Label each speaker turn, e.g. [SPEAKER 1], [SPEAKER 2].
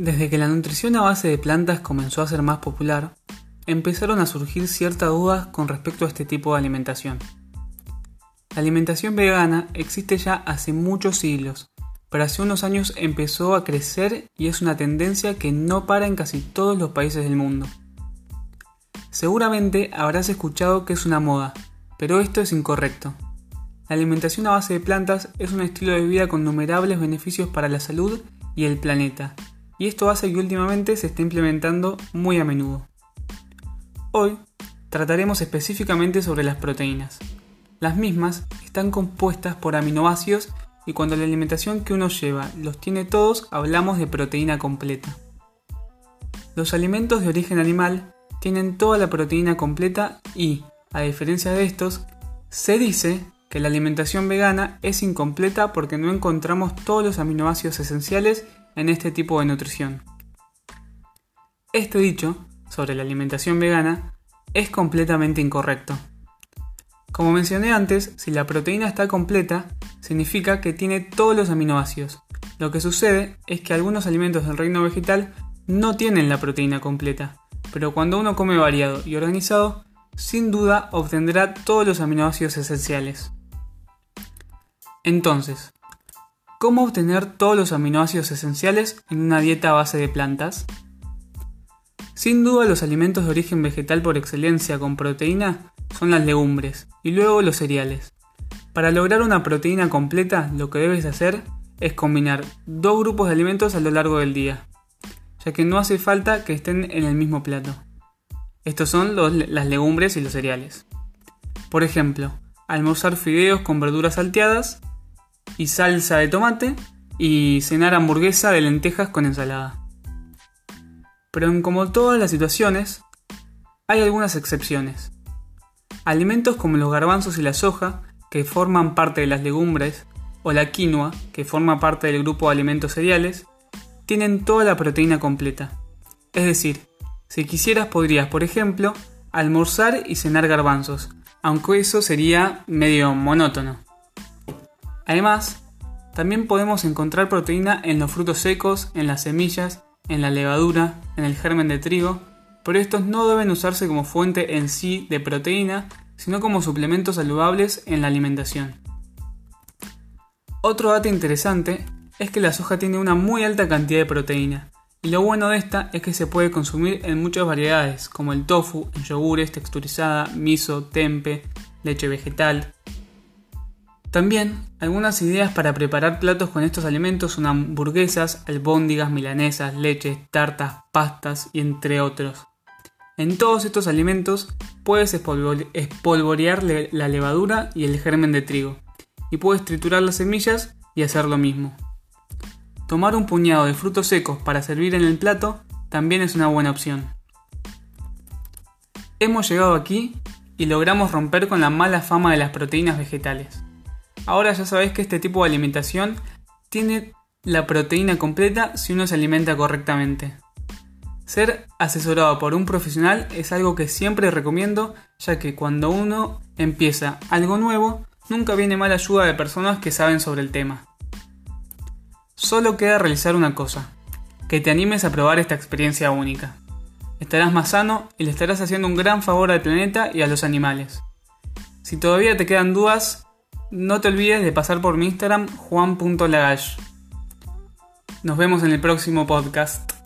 [SPEAKER 1] Desde que la nutrición a base de plantas comenzó a ser más popular, empezaron a surgir ciertas dudas con respecto a este tipo de alimentación. La alimentación vegana existe ya hace muchos siglos, pero hace unos años empezó a crecer y es una tendencia que no para en casi todos los países del mundo. Seguramente habrás escuchado que es una moda, pero esto es incorrecto. La alimentación a base de plantas es un estilo de vida con innumerables beneficios para la salud y el planeta, y esto hace que últimamente se esté implementando muy a menudo. Hoy trataremos específicamente sobre las proteínas. Las mismas están compuestas por aminoácidos y cuando la alimentación que uno lleva los tiene todos hablamos de proteína completa. Los alimentos de origen animal tienen toda la proteína completa y, a diferencia de estos, se dice que la alimentación vegana es incompleta porque no encontramos todos los aminoácidos esenciales en este tipo de nutrición. Este dicho sobre la alimentación vegana es completamente incorrecto. Como mencioné antes, si la proteína está completa, significa que tiene todos los aminoácidos. Lo que sucede es que algunos alimentos del reino vegetal no tienen la proteína completa, pero cuando uno come variado y organizado, sin duda obtendrá todos los aminoácidos esenciales. Entonces, ¿Cómo obtener todos los aminoácidos esenciales en una dieta a base de plantas? Sin duda los alimentos de origen vegetal por excelencia con proteína son las legumbres y luego los cereales. Para lograr una proteína completa lo que debes hacer es combinar dos grupos de alimentos a lo largo del día, ya que no hace falta que estén en el mismo plato. Estos son las legumbres y los cereales. Por ejemplo, almorzar fideos con verduras salteadas y salsa de tomate y cenar hamburguesa de lentejas con ensalada. Pero en como todas las situaciones, hay algunas excepciones. Alimentos como los garbanzos y la soja, que forman parte de las legumbres, o la quinoa, que forma parte del grupo de alimentos cereales, tienen toda la proteína completa. Es decir, si quisieras podrías, por ejemplo, almorzar y cenar garbanzos, aunque eso sería medio monótono. Además, también podemos encontrar proteína en los frutos secos, en las semillas, en la levadura, en el germen de trigo, pero estos no deben usarse como fuente en sí de proteína, sino como suplementos saludables en la alimentación. Otro dato interesante es que la soja tiene una muy alta cantidad de proteína, y lo bueno de esta es que se puede consumir en muchas variedades, como el tofu, en yogures, texturizada, miso, tempe, leche vegetal, también, algunas ideas para preparar platos con estos alimentos son hamburguesas, albóndigas, milanesas, leches, tartas, pastas y entre otros. En todos estos alimentos puedes espolvorear la levadura y el germen de trigo, y puedes triturar las semillas y hacer lo mismo. Tomar un puñado de frutos secos para servir en el plato también es una buena opción. Hemos llegado aquí y logramos romper con la mala fama de las proteínas vegetales. Ahora ya sabéis que este tipo de alimentación tiene la proteína completa si uno se alimenta correctamente. Ser asesorado por un profesional es algo que siempre recomiendo, ya que cuando uno empieza algo nuevo, nunca viene mal ayuda de personas que saben sobre el tema. Solo queda realizar una cosa, que te animes a probar esta experiencia única. Estarás más sano y le estarás haciendo un gran favor al planeta y a los animales. Si todavía te quedan dudas, no te olvides de pasar por mi Instagram juan.lagash. Nos vemos en el próximo podcast.